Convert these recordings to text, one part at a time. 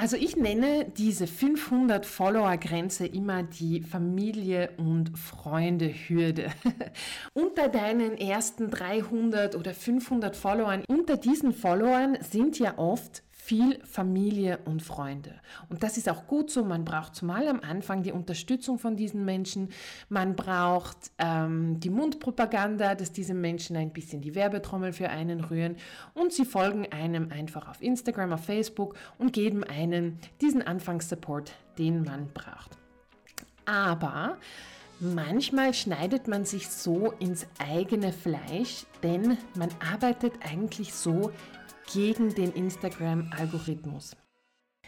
Also ich nenne diese 500 Follower-Grenze immer die Familie- und Freunde-Hürde. unter deinen ersten 300 oder 500 Followern, unter diesen Followern sind ja oft viel Familie und Freunde. Und das ist auch gut so. Man braucht zumal am Anfang die Unterstützung von diesen Menschen. Man braucht ähm, die Mundpropaganda, dass diese Menschen ein bisschen die Werbetrommel für einen rühren. Und sie folgen einem einfach auf Instagram, auf Facebook und geben einen diesen Anfangssupport, den man braucht. Aber Manchmal schneidet man sich so ins eigene Fleisch, denn man arbeitet eigentlich so gegen den Instagram-Algorithmus.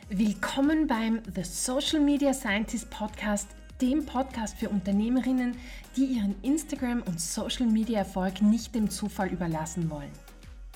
Willkommen beim The Social Media Scientist Podcast, dem Podcast für Unternehmerinnen, die ihren Instagram- und Social-Media-Erfolg nicht dem Zufall überlassen wollen.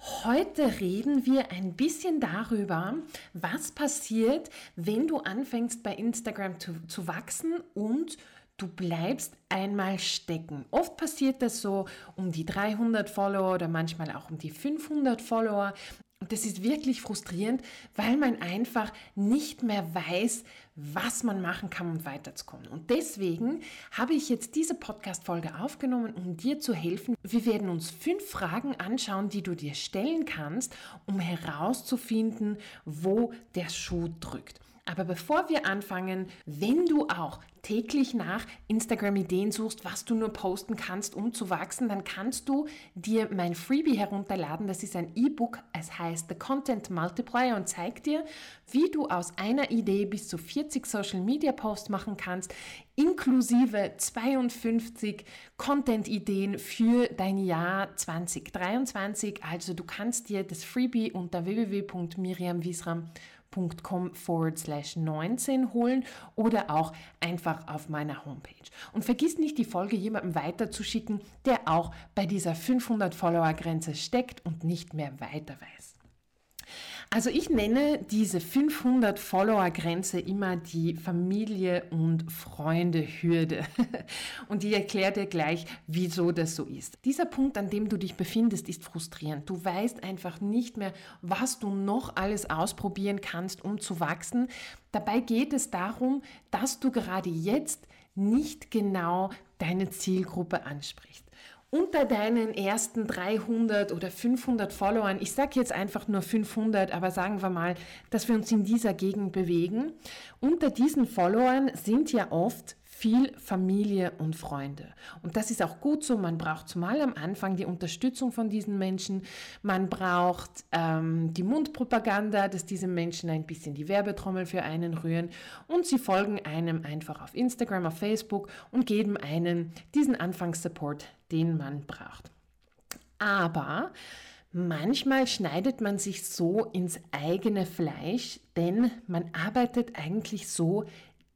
Heute reden wir ein bisschen darüber, was passiert, wenn du anfängst bei Instagram zu, zu wachsen und du bleibst einmal stecken. Oft passiert das so um die 300 Follower oder manchmal auch um die 500 Follower. Und das ist wirklich frustrierend, weil man einfach nicht mehr weiß, was man machen kann, um weiterzukommen. Und deswegen habe ich jetzt diese Podcast-Folge aufgenommen, um dir zu helfen. Wir werden uns fünf Fragen anschauen, die du dir stellen kannst, um herauszufinden, wo der Schuh drückt. Aber bevor wir anfangen, wenn du auch täglich nach Instagram-Ideen suchst, was du nur posten kannst, um zu wachsen, dann kannst du dir mein Freebie herunterladen. Das ist ein E-Book, es heißt The Content Multiplier und zeigt dir, wie du aus einer Idee bis zu 40 Social-Media-Posts machen kannst, inklusive 52 Content-Ideen für dein Jahr 2023. Also du kannst dir das Freebie unter www.miriamwiesram.com com forward slash 19 holen oder auch einfach auf meiner Homepage. Und vergiss nicht, die Folge jemandem weiterzuschicken, der auch bei dieser 500 Follower Grenze steckt und nicht mehr weiter weiß. Also ich nenne diese 500 Follower-Grenze immer die Familie- und Freunde-Hürde. Und ich erkläre dir gleich, wieso das so ist. Dieser Punkt, an dem du dich befindest, ist frustrierend. Du weißt einfach nicht mehr, was du noch alles ausprobieren kannst, um zu wachsen. Dabei geht es darum, dass du gerade jetzt nicht genau deine Zielgruppe ansprichst unter deinen ersten 300 oder 500 Followern, ich sage jetzt einfach nur 500, aber sagen wir mal, dass wir uns in dieser Gegend bewegen, unter diesen Followern sind ja oft viel Familie und Freunde. Und das ist auch gut so. Man braucht zumal am Anfang die Unterstützung von diesen Menschen. Man braucht ähm, die Mundpropaganda, dass diese Menschen ein bisschen die Werbetrommel für einen rühren. Und sie folgen einem einfach auf Instagram, auf Facebook und geben einen diesen Anfangssupport, den man braucht. Aber Manchmal schneidet man sich so ins eigene Fleisch, denn man arbeitet eigentlich so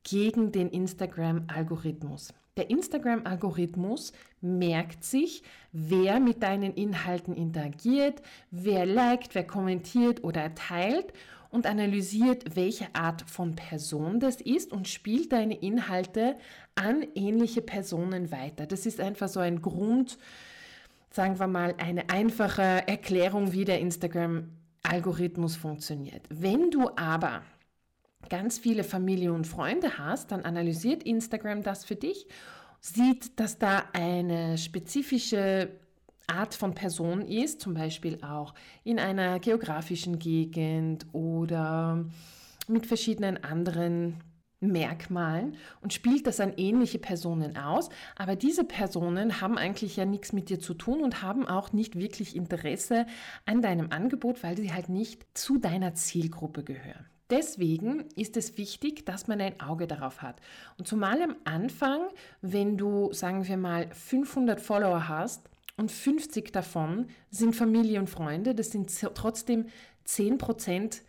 gegen den Instagram-Algorithmus. Der Instagram-Algorithmus merkt sich, wer mit deinen Inhalten interagiert, wer liked, wer kommentiert oder teilt und analysiert, welche Art von Person das ist und spielt deine Inhalte an ähnliche Personen weiter. Das ist einfach so ein Grund, sagen wir mal, eine einfache Erklärung, wie der Instagram-Algorithmus funktioniert. Wenn du aber ganz viele Familie und Freunde hast, dann analysiert Instagram das für dich, sieht, dass da eine spezifische Art von Person ist, zum Beispiel auch in einer geografischen Gegend oder mit verschiedenen anderen Merkmalen und spielt das an ähnliche Personen aus. Aber diese Personen haben eigentlich ja nichts mit dir zu tun und haben auch nicht wirklich Interesse an deinem Angebot, weil sie halt nicht zu deiner Zielgruppe gehören. Deswegen ist es wichtig, dass man ein Auge darauf hat. Und zumal am Anfang, wenn du, sagen wir mal, 500 Follower hast und 50 davon sind Familie und Freunde, das sind trotzdem 10 Prozent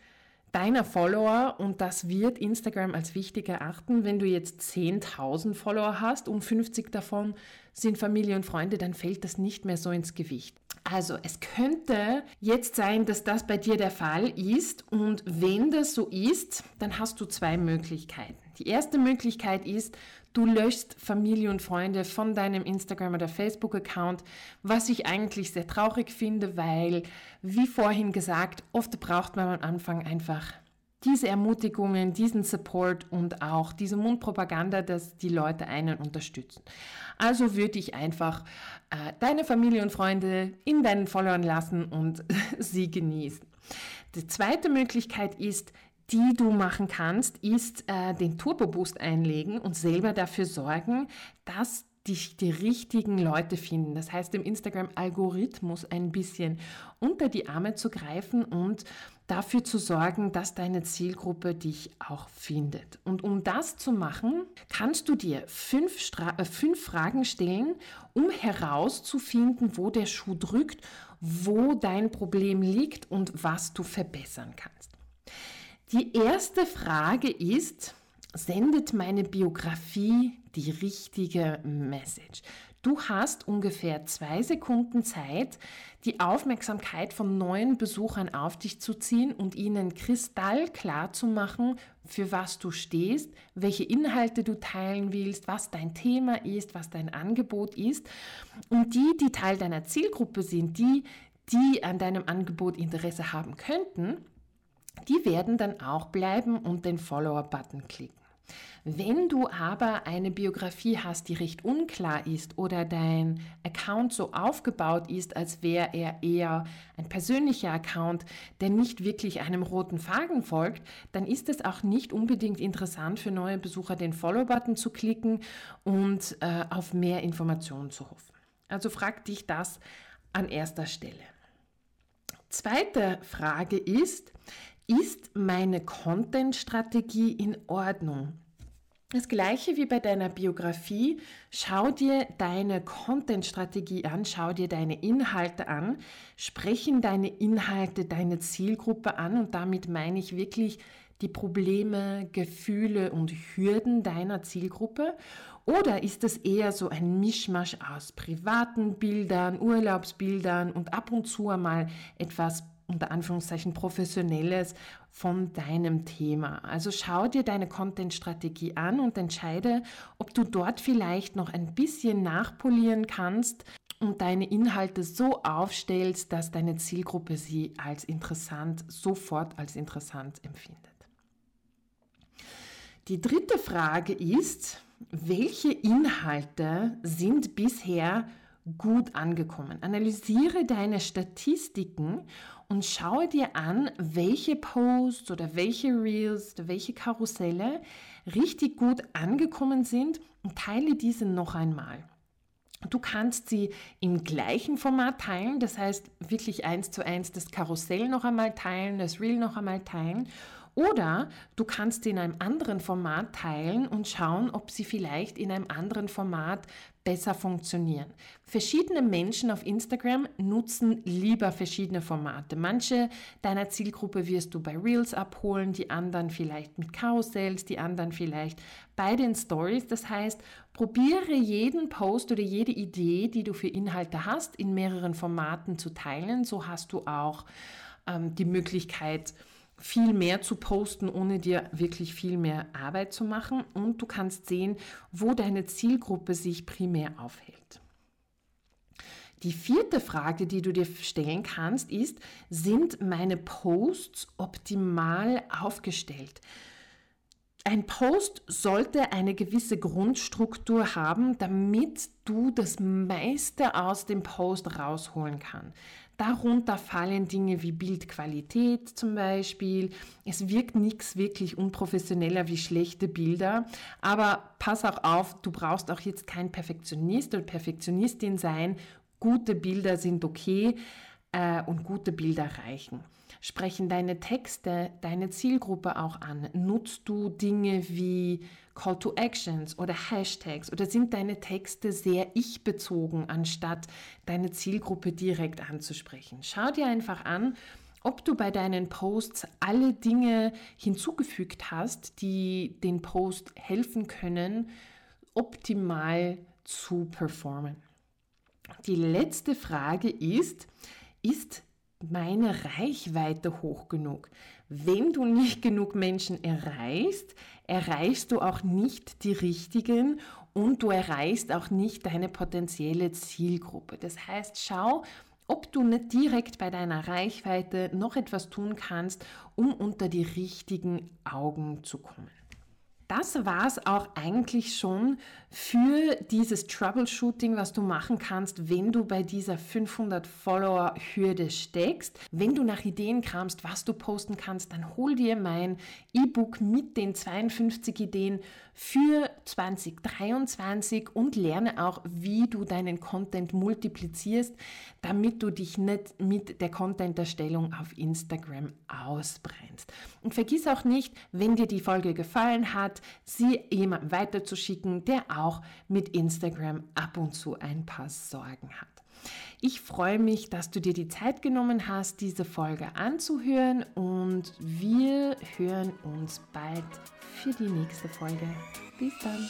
deiner Follower und das wird Instagram als wichtig erachten. Wenn du jetzt 10.000 Follower hast und 50 davon sind Familie und Freunde, dann fällt das nicht mehr so ins Gewicht. Also es könnte jetzt sein, dass das bei dir der Fall ist und wenn das so ist, dann hast du zwei Möglichkeiten. Die erste Möglichkeit ist, du löschst Familie und Freunde von deinem Instagram oder Facebook-Account, was ich eigentlich sehr traurig finde, weil, wie vorhin gesagt, oft braucht man am Anfang einfach diese Ermutigungen, diesen Support und auch diese Mundpropaganda, dass die Leute einen unterstützen. Also würde ich einfach äh, deine Familie und Freunde in deinen Followern lassen und sie genießen. Die zweite Möglichkeit ist, die du machen kannst, ist äh, den Turbo Boost einlegen und selber dafür sorgen, dass dich die richtigen Leute finden. Das heißt, dem Instagram-Algorithmus ein bisschen unter die Arme zu greifen und dafür zu sorgen, dass deine Zielgruppe dich auch findet. Und um das zu machen, kannst du dir fünf, Stra äh, fünf Fragen stellen, um herauszufinden, wo der Schuh drückt, wo dein Problem liegt und was du verbessern kannst. Die erste Frage ist, sendet meine Biografie die richtige Message? Du hast ungefähr zwei Sekunden Zeit, die Aufmerksamkeit von neuen Besuchern auf dich zu ziehen und ihnen kristallklar zu machen, für was du stehst, welche Inhalte du teilen willst, was dein Thema ist, was dein Angebot ist. Und die, die Teil deiner Zielgruppe sind, die, die an deinem Angebot Interesse haben könnten, die werden dann auch bleiben und den Follower-Button klicken. Wenn du aber eine Biografie hast, die recht unklar ist oder dein Account so aufgebaut ist, als wäre er eher ein persönlicher Account, der nicht wirklich einem roten Faden folgt, dann ist es auch nicht unbedingt interessant für neue Besucher, den Follow-Button zu klicken und äh, auf mehr Informationen zu hoffen. Also frag dich das an erster Stelle. Zweite Frage ist, ist meine Content-Strategie in Ordnung? Das gleiche wie bei deiner Biografie. Schau dir deine Content-Strategie an, schau dir deine Inhalte an, sprechen deine Inhalte deine Zielgruppe an und damit meine ich wirklich die Probleme, Gefühle und Hürden deiner Zielgruppe? Oder ist es eher so ein Mischmasch aus privaten Bildern, Urlaubsbildern und ab und zu einmal etwas unter Anführungszeichen professionelles von deinem Thema. Also schau dir deine Content-Strategie an und entscheide, ob du dort vielleicht noch ein bisschen nachpolieren kannst und deine Inhalte so aufstellst, dass deine Zielgruppe sie als interessant, sofort als interessant empfindet. Die dritte Frage ist, welche Inhalte sind bisher gut angekommen. Analysiere deine Statistiken und schaue dir an, welche Posts oder welche Reels oder welche Karusselle richtig gut angekommen sind und teile diese noch einmal. Du kannst sie im gleichen Format teilen, das heißt wirklich eins zu eins das Karussell noch einmal teilen, das Reel noch einmal teilen oder du kannst in einem anderen Format teilen und schauen, ob sie vielleicht in einem anderen Format besser funktionieren. Verschiedene Menschen auf Instagram nutzen lieber verschiedene Formate. Manche deiner Zielgruppe wirst du bei Reels abholen, die anderen vielleicht mit Karussells, die anderen vielleicht bei den Stories. Das heißt, probiere jeden Post oder jede Idee, die du für Inhalte hast, in mehreren Formaten zu teilen. So hast du auch ähm, die Möglichkeit, viel mehr zu posten, ohne dir wirklich viel mehr Arbeit zu machen. Und du kannst sehen, wo deine Zielgruppe sich primär aufhält. Die vierte Frage, die du dir stellen kannst, ist, sind meine Posts optimal aufgestellt? Ein Post sollte eine gewisse Grundstruktur haben, damit du das meiste aus dem Post rausholen kannst. Darunter fallen Dinge wie Bildqualität zum Beispiel. Es wirkt nichts wirklich unprofessioneller wie schlechte Bilder. Aber pass auch auf, du brauchst auch jetzt kein Perfektionist oder Perfektionistin sein. Gute Bilder sind okay äh, und gute Bilder reichen. Sprechen deine Texte deine Zielgruppe auch an? Nutzt du Dinge wie Call to Actions oder Hashtags oder sind deine Texte sehr ich-bezogen, anstatt deine Zielgruppe direkt anzusprechen? Schau dir einfach an, ob du bei deinen Posts alle Dinge hinzugefügt hast, die den Post helfen können, optimal zu performen. Die letzte Frage ist, ist meine Reichweite hoch genug? Wenn du nicht genug Menschen erreichst, erreichst du auch nicht die richtigen und du erreichst auch nicht deine potenzielle Zielgruppe. Das heißt, schau, ob du nicht direkt bei deiner Reichweite noch etwas tun kannst, um unter die richtigen Augen zu kommen. Das war es auch eigentlich schon für dieses Troubleshooting, was du machen kannst, wenn du bei dieser 500 Follower Hürde steckst. Wenn du nach Ideen kramst, was du posten kannst, dann hol dir mein E-Book mit den 52 Ideen für 2023 und lerne auch, wie du deinen Content multiplizierst, damit du dich nicht mit der Content-Erstellung auf Instagram ausbrennst. Und vergiss auch nicht, wenn dir die Folge gefallen sie jemandem weiterzuschicken, der auch mit Instagram ab und zu ein paar Sorgen hat. Ich freue mich, dass du dir die Zeit genommen hast, diese Folge anzuhören und wir hören uns bald für die nächste Folge. Bis dann.